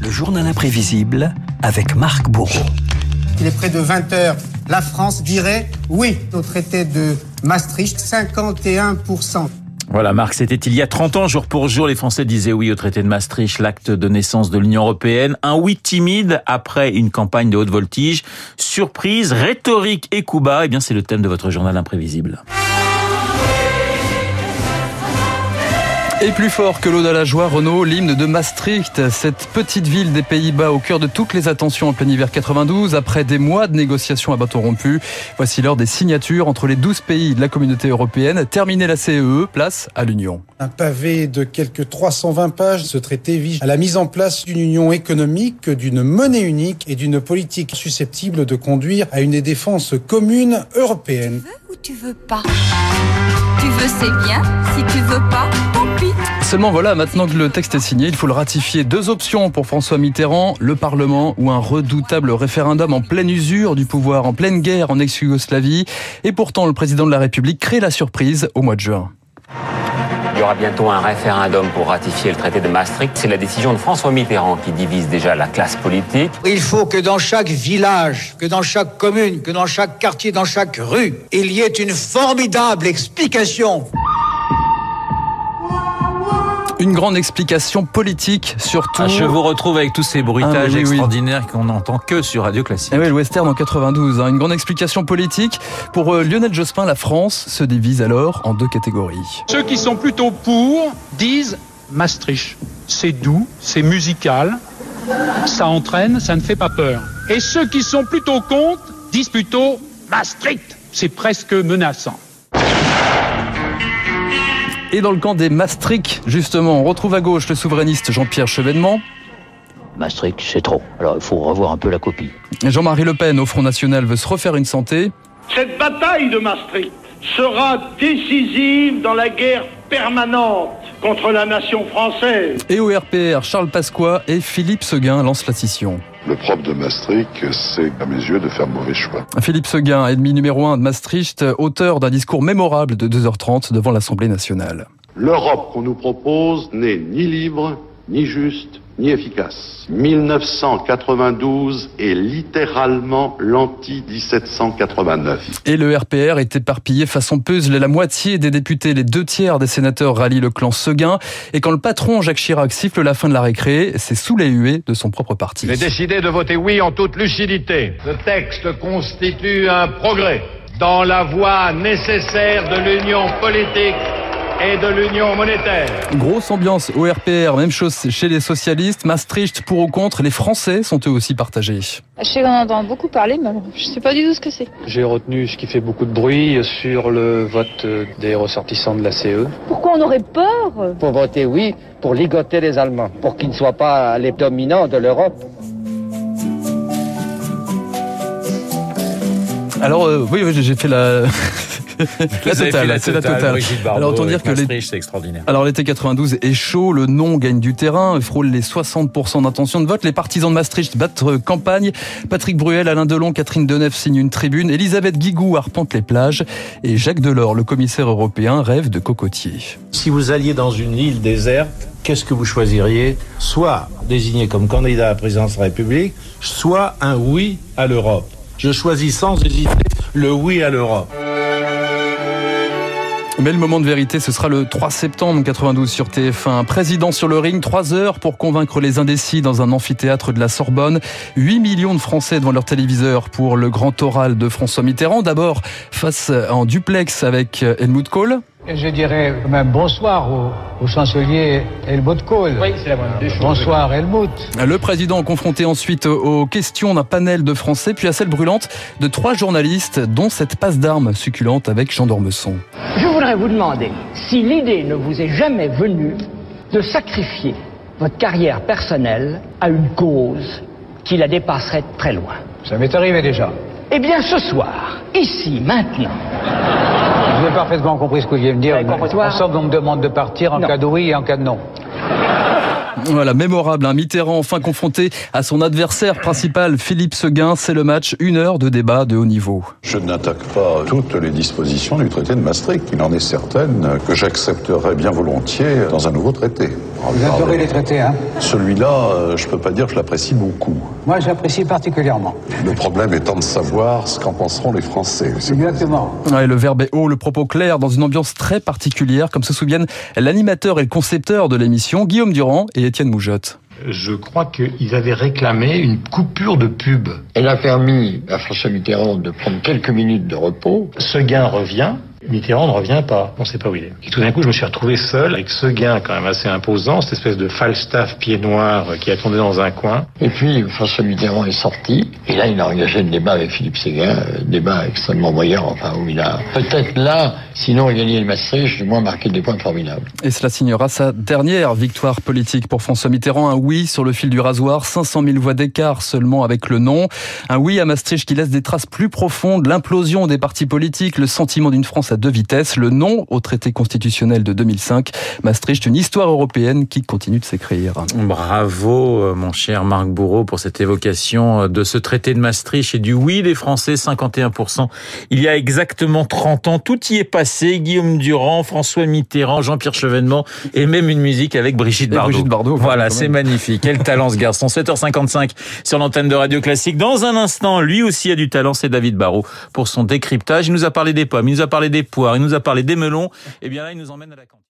Le journal imprévisible avec Marc Bourreau. Il est près de 20 heures. La France dirait oui au traité de Maastricht, 51%. Voilà, Marc, c'était il y a 30 ans, jour pour jour, les Français disaient oui au traité de Maastricht, l'acte de naissance de l'Union européenne. Un oui timide après une campagne de haute voltige. Surprise, rhétorique et coup bas, eh bien c'est le thème de votre journal imprévisible. Et plus fort que l'eau de la joie, Renault, l'hymne de Maastricht, cette petite ville des Pays-Bas au cœur de toutes les attentions en plein hiver 92, après des mois de négociations à bâton rompu, voici l'heure des signatures entre les 12 pays de la communauté européenne. Terminer la CEE, e, place à l'Union. Un pavé de quelques 320 pages, ce traité vise à la mise en place d'une union économique, d'une monnaie unique et d'une politique susceptible de conduire à une défense commune européenne. Tu veux ou tu veux pas? Tu veux, c'est bien. Si tu veux pas. Seulement voilà, maintenant que le texte est signé, il faut le ratifier. Deux options pour François Mitterrand, le Parlement ou un redoutable référendum en pleine usure du pouvoir, en pleine guerre en ex-Yougoslavie. Et pourtant, le président de la République crée la surprise au mois de juin. Il y aura bientôt un référendum pour ratifier le traité de Maastricht. C'est la décision de François Mitterrand qui divise déjà la classe politique. Il faut que dans chaque village, que dans chaque commune, que dans chaque quartier, dans chaque rue, il y ait une formidable explication une grande explication politique, surtout. Ah, je vous retrouve avec tous ces bruitages ah, extraordinaires qu'on n'entend que sur Radio Classique. Ah oui, le western en 92. Hein. Une grande explication politique. Pour euh, Lionel Jospin, la France se divise alors en deux catégories. Ceux qui sont plutôt pour disent Maastricht. C'est doux, c'est musical, ça entraîne, ça ne fait pas peur. Et ceux qui sont plutôt contre disent plutôt Maastricht. C'est presque menaçant. Et dans le camp des Maastricht, justement, on retrouve à gauche le souverainiste Jean-Pierre Chevènement. Maastricht, c'est trop. Alors il faut revoir un peu la copie. Jean-Marie Le Pen, au Front National, veut se refaire une santé. Cette bataille de Maastricht sera décisive dans la guerre permanente contre la nation française. Et au RPR, Charles Pasqua et Philippe Seguin lancent la scission. Le propre de Maastricht, c'est à mes yeux de faire mauvais choix. Philippe Seguin, ennemi numéro un de Maastricht, auteur d'un discours mémorable de 2h30 devant l'Assemblée nationale. L'Europe qu'on nous propose n'est ni libre, ni juste, ni efficace. 1992 est littéralement l'anti-1789. Et le RPR est éparpillé façon puzzle. La moitié des députés, les deux tiers des sénateurs rallient le clan Seguin. Et quand le patron Jacques Chirac siffle la fin de la récré, c'est sous les huées de son propre parti. J'ai décidé de voter oui en toute lucidité. Ce texte constitue un progrès dans la voie nécessaire de l'union politique et de l'union monétaire. Grosse ambiance au RPR, même chose chez les socialistes. Maastricht pour ou contre, les Français sont eux aussi partagés. Je sais qu'on entend beaucoup parler, mais je sais pas du tout ce que c'est. J'ai retenu ce qui fait beaucoup de bruit sur le vote des ressortissants de la CE. Pourquoi on aurait peur? Pour voter oui, pour ligoter les Allemands, pour qu'ils ne soient pas les dominants de l'Europe. Alors euh, oui, oui j'ai fait la la totale, c'est la totale. Alors autant dire que c'est extraordinaire. Alors l'été 92 est chaud, le non gagne du terrain, frôle les 60% d'intention de vote. Les partisans de Maastricht battent campagne. Patrick Bruel, Alain Delon, Catherine Deneuve signent une tribune. Elisabeth Guigou arpente les plages et Jacques Delors, le commissaire européen, rêve de cocotier. Si vous alliez dans une île déserte, qu'est-ce que vous choisiriez? Soit désigné comme candidat à la présidence de la République, soit un oui à l'Europe. Je choisis sans hésiter le oui à l'Europe. Mais le moment de vérité, ce sera le 3 septembre 92 sur TF1. Président sur le ring, 3 heures pour convaincre les indécis dans un amphithéâtre de la Sorbonne. 8 millions de Français devant leur téléviseur pour le grand oral de François Mitterrand. D'abord face en duplex avec Helmut Kohl. Je dirais même bonsoir au, chancelier Helmut Kohl. Oui, c'est la bonne. Bonsoir Helmut. Le président confronté ensuite aux questions d'un panel de Français, puis à celle brûlante de trois journalistes, dont cette passe d'armes succulente avec Jean Dormesson. Je voudrais vous demander si l'idée ne vous est jamais venue de sacrifier votre carrière personnelle à une cause qui la dépasserait très loin. Ça m'est arrivé déjà. Eh bien, ce soir, ici, maintenant, j'ai parfaitement compris ce que vous vouliez me dire. En sorte qu'on me demande de partir en cas de oui et en cas de non. Voilà, mémorable. Un Mitterrand enfin confronté à son adversaire principal, Philippe Seguin. C'est le match, une heure de débat de haut niveau. Je n'attaque pas toutes les dispositions du traité de Maastricht. Il en est certaine que j'accepterai bien volontiers dans un nouveau traité. Vous adorez les traités, hein Celui-là, euh, je peux pas dire que je l'apprécie beaucoup. Moi, j'apprécie particulièrement. Le problème étant de savoir ce qu'en penseront les Français. Exactement. Ouais, le verbe est haut, le propos clair, dans une ambiance très particulière, comme se souviennent l'animateur et le concepteur de l'émission, Guillaume Durand et Étienne Moujotte. Je crois qu'ils avaient réclamé une coupure de pub. Elle a permis à François Mitterrand de prendre quelques minutes de repos. Seguin revient. Mitterrand ne revient pas, on ne sait pas où il est. Et tout d'un coup, je me suis retrouvé seul avec Seguin quand même assez imposant, cette espèce de Falstaff pied noir qui attendait dans un coin. Et puis François Mitterrand est sorti, et là il a engagé le débat avec Philippe Séguin, euh, débat extrêmement moyen, enfin où il a peut-être là, sinon gagné le Maastricht, du moins marqué des points formidables. Et cela signera sa dernière victoire politique pour François Mitterrand, un oui sur le fil du rasoir, 500 000 voix d'écart seulement avec le non, un oui à Maastricht qui laisse des traces plus profondes, l'implosion des partis politiques, le sentiment d'une France à deux vitesses, le non au traité constitutionnel de 2005, Maastricht, une histoire européenne qui continue de s'écrire. Bravo, euh, mon cher Marc Bourreau, pour cette évocation euh, de ce traité de Maastricht et du oui des Français, 51%. Il y a exactement 30 ans, tout y est passé. Guillaume Durand, François Mitterrand, Jean-Pierre Chevènement et même une musique avec Brigitte Et Bardot. Brigitte Bardot, voilà, c'est magnifique. Quel talent ce garçon. 7h55 sur l'antenne de Radio Classique. Dans un instant, lui aussi a du talent, c'est David Barrault pour son décryptage. Il nous a parlé des pommes, il nous a parlé il nous a parlé des melons. Et bien là, il nous emmène à la cantine.